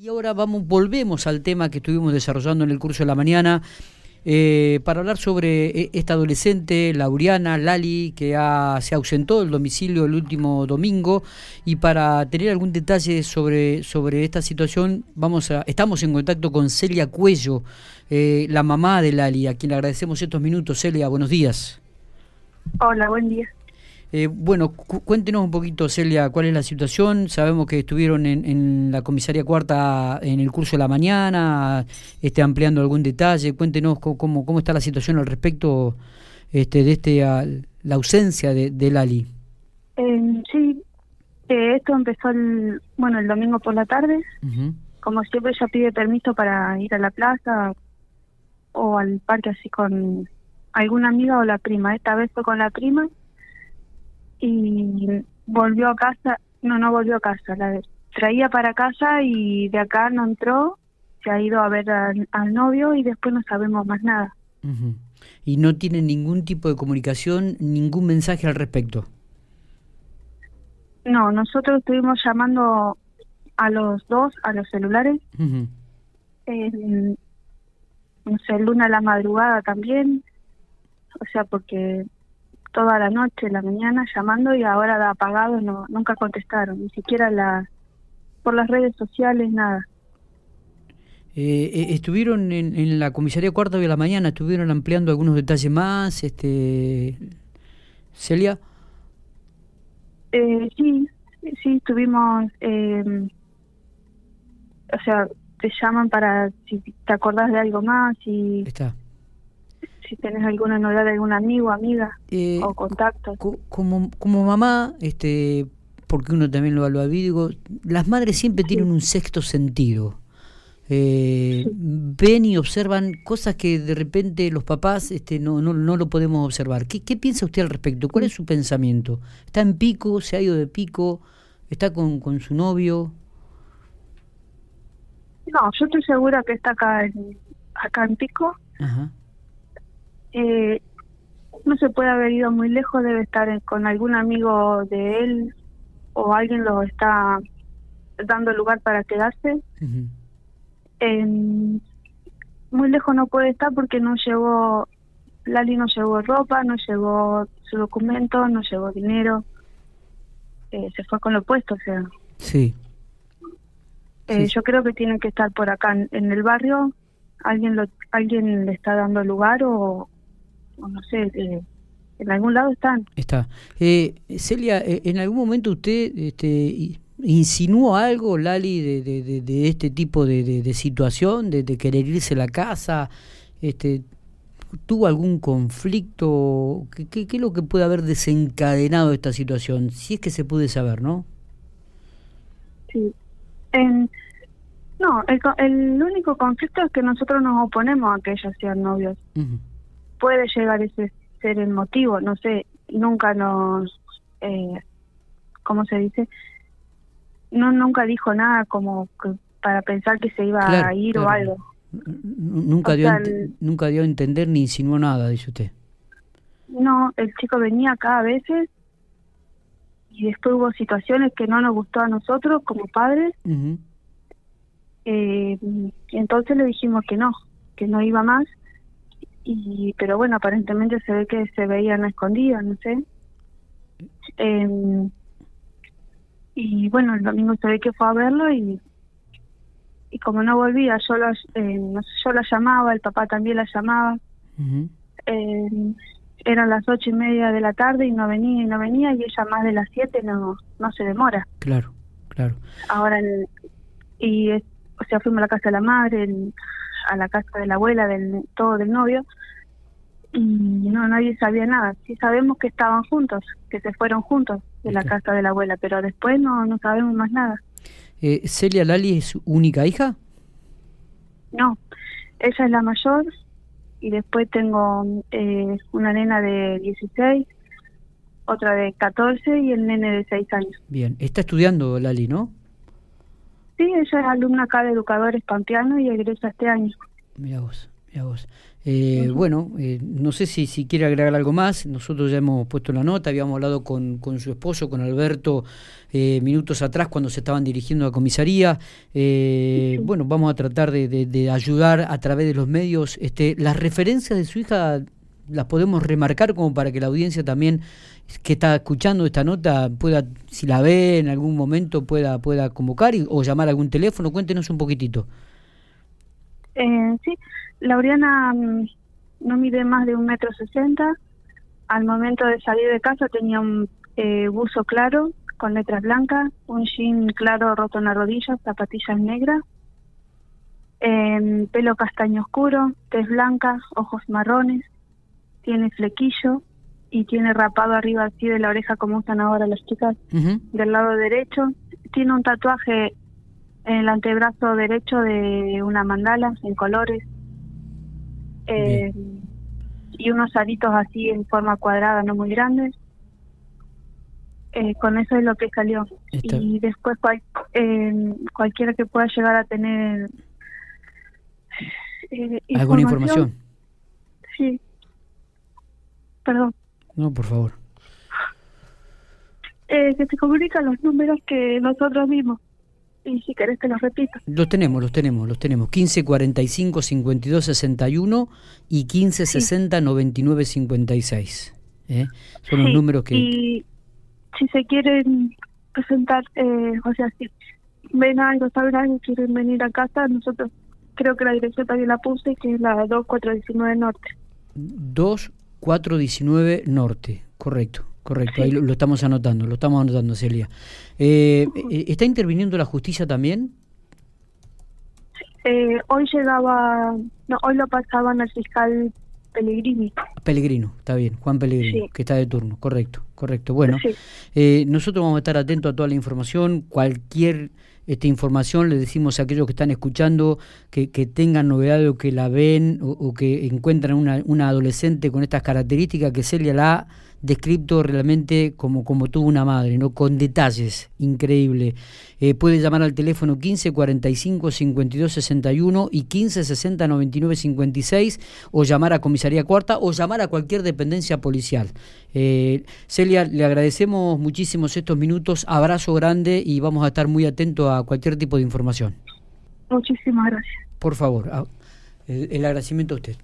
Y ahora vamos, volvemos al tema que estuvimos desarrollando en el curso de la mañana eh, para hablar sobre eh, esta adolescente, Lauriana Lali, que se ausentó del domicilio el último domingo y para tener algún detalle sobre, sobre esta situación vamos a, estamos en contacto con Celia Cuello, eh, la mamá de Lali, a quien le agradecemos estos minutos. Celia, buenos días. Hola, buen día. Eh, bueno, cuéntenos un poquito, Celia, cuál es la situación. Sabemos que estuvieron en, la comisaría cuarta en el curso de la mañana, este, ampliando algún detalle. Cuéntenos cómo, cómo está la situación al respecto este, de este, la ausencia de, de Lali. Eh, sí, eh, esto empezó el, bueno, el domingo por la tarde. Como siempre, ella pide permiso para ir a la plaza o al parque así con alguna amiga o la prima. Esta vez fue con la prima y volvió a casa, no, no volvió a casa, la traía para casa y de acá no entró, se ha ido a ver al, novio y después no sabemos más nada. ¿Y no tiene ningún tipo de comunicación, ningún mensaje al respecto? No, nosotros estuvimos llamando a los dos, a los celulares. no sé, luna a la madrugada también. O sea, porque toda la noche, la mañana llamando y ahora da apagado, no, nunca contestaron, ni siquiera la, por las redes sociales, nada. Eh, eh, estuvieron en, la comisaría cuarta de la mañana, estuvieron ampliando algunos detalles más, este Celia. Eh, sí, sí, estuvimos, eh, o sea, te llaman para si te acordás de algo más y... Está si tenés alguna novedad de algún amigo, amiga eh, o contacto. como, como mamá, este, porque uno también lo, lo digo, las madres siempre tienen un sexto sentido. Eh, ven y observan cosas que de repente los papás este, no, no, no lo podemos observar. ¿Qué, ¿Qué piensa usted al respecto? ¿Cuál es su pensamiento? ¿Está en pico? ¿Se ha ido de pico? ¿Está con, con su novio? No, yo estoy segura que está acá en, acá en pico. Ajá eh, no se puede haber ido muy lejos, debe estar con algún amigo de él o alguien lo está dando lugar para quedarse. muy lejos no puede estar porque no llevó, Lali no llevó ropa, no llevó su documento, no llevó dinero, eh, se fue con lo puesto, o sea. Sí. Eh, yo creo que tiene que estar por acá en, el barrio, alguien lo, alguien le está dando lugar o, no sé, eh, en algún lado están. Está. Eh, Celia, eh, ¿en algún momento usted este, insinuó algo, Lali, de, de, de, este tipo de, de situación, de, querer irse a la casa? Este, ¿Tuvo algún conflicto? ¿Qué, qué, es lo que puede haber desencadenado esta situación? Si es que se puede saber, ¿no? Sí. no, el, el único conflicto es que nosotros nos oponemos a que ellos sean novios puede llegar ese ser el motivo, no sé, nunca nos, eh, ¿cómo se dice? No, nunca dijo nada como para pensar que se iba a ir o algo. Nunca dio, nunca dio a entender ni insinuó nada, dice usted. No, el chico venía acá a veces y después hubo situaciones que no nos gustó a nosotros como padres. eh, entonces le dijimos que no, que no iba más y pero bueno aparentemente se ve que se veían escondidas no sé. Eh, y bueno el domingo se ve que fue a verlo y y como no volvía yo la, eh, yo la llamaba el papá también la llamaba. Eh, eran las ocho y media de la tarde y no venía y no venía y ella más de las siete no no se demora. Claro claro. Ahora y o sea fuimos a la casa de la madre el, a la casa de la abuela, del todo del novio, y no, nadie sabía nada. Sí sabemos que estaban juntos, que se fueron juntos de la casa de la abuela, pero después no, no sabemos más nada. Eh, ¿Celia Lali es su única hija? No, ella es la mayor y después tengo eh, una nena de 16, otra de 14 y el nene de 6 años. Bien, está estudiando Lali, ¿no? Sí, ella es alumna acá de Educadores Pampeano y egresa este año. Mira vos, mira vos. Eh, bueno, eh, no sé si, si quiere agregar algo más. Nosotros ya hemos puesto la nota, habíamos hablado con, con su esposo, con Alberto, eh, minutos atrás cuando se estaban dirigiendo a comisaría. Bueno, vamos a tratar de, de, ayudar a través de los medios. Este, las referencias de su hija las podemos remarcar como para que la audiencia también que está escuchando esta nota pueda, si la ve en algún momento, pueda, pueda convocar o llamar a algún teléfono. Cuéntenos un poquitito. Eh, sí, Lauriana mm, no mide más de un metro sesenta. Al momento de salir de casa tenía un eh, buzo claro con letras blancas, un jean claro roto en la rodilla, zapatillas negras, eh, pelo castaño oscuro, tez blanca, ojos marrones, tiene flequillo y tiene rapado arriba así de la oreja como usan ahora las chicas del lado derecho. Tiene un tatuaje en el antebrazo derecho de una mandala en colores eh, y unos aritos así en forma cuadrada, no muy grandes. Eh, con eso es lo que salió. Y después eh, cualquiera que pueda llegar a tener eh, alguna información. Sí. Perdón. No, por favor. Eh, que se comunican los números que nosotros vimos y si querés te los repito. Los tenemos, los tenemos, los tenemos. 1545 5261 y 1560 9956. ¿eh? Son los números que... Y si se quieren presentar, eh, o sea, si ven algo, saben algo, quieren venir a casa, nosotros creo que la dirección también la puse, que es la 2419 Norte. 2419 Norte, correcto. Correcto, ahí lo, estamos anotando, lo estamos anotando, Celia. Eh, eh, ¿Está interviniendo la justicia también? Eh, hoy llegaba, no, hoy lo pasaban al fiscal Pellegrini. Pellegrino, está bien, Juan Pellegrino, que está de turno, correcto, correcto. Bueno, nosotros vamos a estar atentos a toda la información, cualquier esta información le decimos a aquellos que están escuchando que, que tengan novedad o que la ven o, que encuentran una, una adolescente con estas características que Celia la ha descrito realmente como, como tuvo una madre, ¿no? con detalles, increíble. Eh, puede llamar al teléfono 15 45 52 61 y 15 60 99 56 o llamar a Comisaría Cuarta o llamar a cualquier dependencia policial. Eh, Celia, le agradecemos muchísimos estos minutos, abrazo grande y vamos a estar muy atentos a cualquier tipo de información. Muchísimas gracias. Por favor, el agradecimiento a usted.